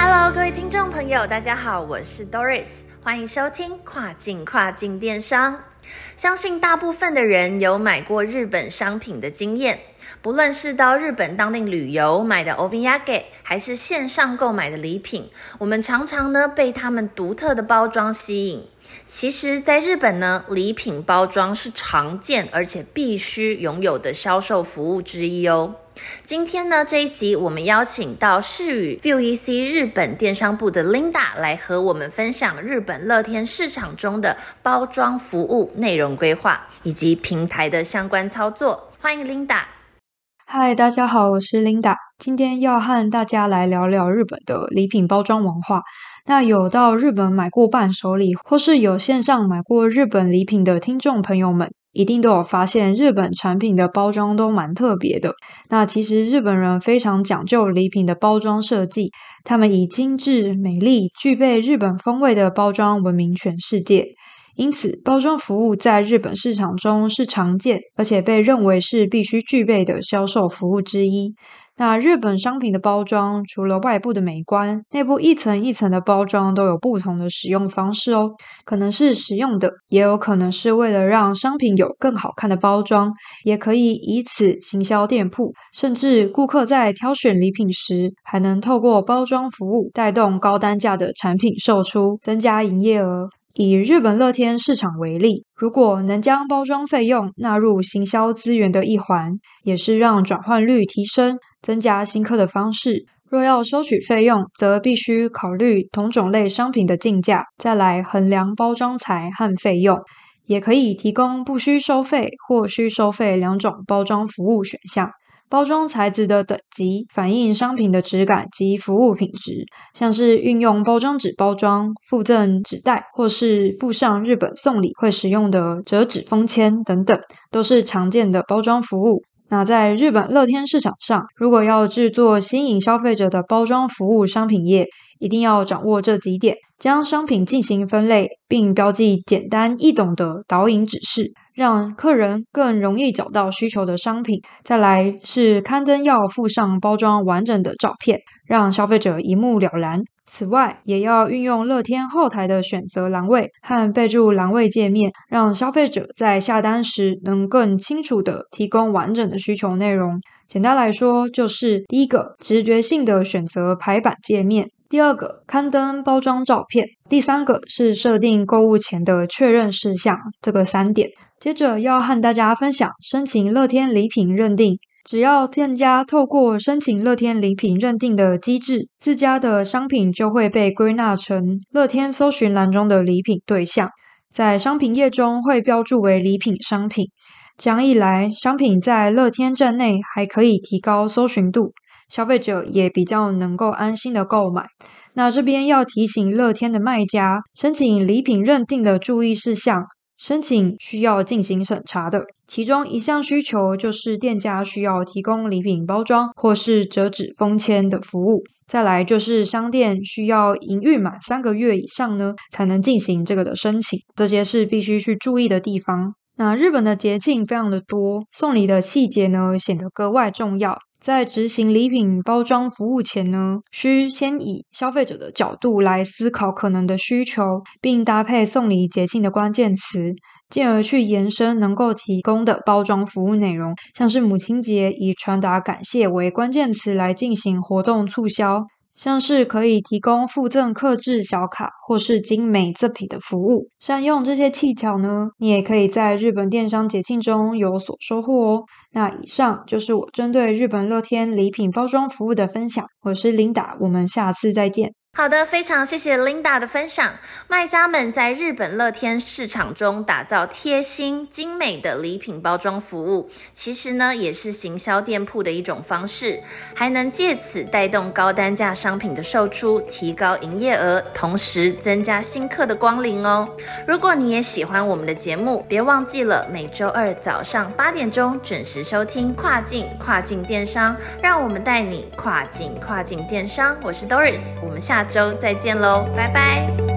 Hello，各位听众朋友，大家好，我是 Doris，欢迎收听跨境跨境电商。相信大部分的人有买过日本商品的经验，不论是到日本当地旅游买的 Obiage，还是线上购买的礼品，我们常常呢被他们独特的包装吸引。其实，在日本呢，礼品包装是常见而且必须拥有的销售服务之一哦。今天呢，这一集我们邀请到世宇 V E C 日本电商部的 Linda 来和我们分享日本乐天市场中的包装服务内容规划以及平台的相关操作。欢迎 Linda。嗨，大家好，我是 Linda，今天要和大家来聊聊日本的礼品包装文化。那有到日本买过伴手礼，或是有线上买过日本礼品的听众朋友们。一定都有发现，日本产品的包装都蛮特别的。那其实日本人非常讲究礼品的包装设计，他们以精致、美丽、具备日本风味的包装闻名全世界。因此，包装服务在日本市场中是常见，而且被认为是必须具备的销售服务之一。那日本商品的包装，除了外部的美观，内部一层一层的包装都有不同的使用方式哦。可能是实用的，也有可能是为了让商品有更好看的包装，也可以以此行销店铺，甚至顾客在挑选礼品时，还能透过包装服务带动高单价的产品售出，增加营业额。以日本乐天市场为例，如果能将包装费用纳入行销资源的一环，也是让转换率提升、增加新客的方式。若要收取费用，则必须考虑同种类商品的进价，再来衡量包装材和费用。也可以提供不需收费或需收费两种包装服务选项。包装材质的等级反映商品的质感及服务品质，像是运用包装纸包装、附赠纸袋，或是附上日本送礼会使用的折纸封签等等，都是常见的包装服务。那在日本乐天市场上，如果要制作吸引消费者的包装服务商品页，一定要掌握这几点：将商品进行分类，并标记简单易懂的导引指示。让客人更容易找到需求的商品。再来是刊登要附上包装完整的照片，让消费者一目了然。此外，也要运用乐天后台的选择栏位和备注栏位界面，让消费者在下单时能更清楚地提供完整的需求内容。简单来说，就是第一个直觉性的选择排版界面。第二个，刊登包装照片；第三个是设定购物前的确认事项。这个三点，接着要和大家分享申请乐天礼品认定。只要店家透过申请乐天礼品认定的机制，自家的商品就会被归纳成乐天搜寻栏中的礼品对象，在商品页中会标注为礼品商品。这样一来，商品在乐天站内还可以提高搜寻度。消费者也比较能够安心的购买。那这边要提醒乐天的卖家，申请礼品认定的注意事项，申请需要进行审查的。其中一项需求就是店家需要提供礼品包装或是折纸封签的服务。再来就是商店需要营运满三个月以上呢，才能进行这个的申请。这些是必须去注意的地方。那日本的节庆非常的多，送礼的细节呢显得格外重要。在执行礼品包装服务前呢，需先以消费者的角度来思考可能的需求，并搭配送礼节庆的关键词，进而去延伸能够提供的包装服务内容，像是母亲节以传达感谢为关键词来进行活动促销。像是可以提供附赠刻制小卡或是精美赠品的服务，善用这些技巧呢，你也可以在日本电商节庆中有所收获哦。那以上就是我针对日本乐天礼品包装服务的分享，我是琳达，我们下次再见。好的，非常谢谢 Linda 的分享。卖家们在日本乐天市场中打造贴心精美的礼品包装服务，其实呢也是行销店铺的一种方式，还能借此带动高单价商品的售出，提高营业额，同时增加新客的光临哦。如果你也喜欢我们的节目，别忘记了每周二早上八点钟准时收听跨境跨境电商，让我们带你跨境跨境电商。我是 Doris，我们下。周再见喽，拜拜。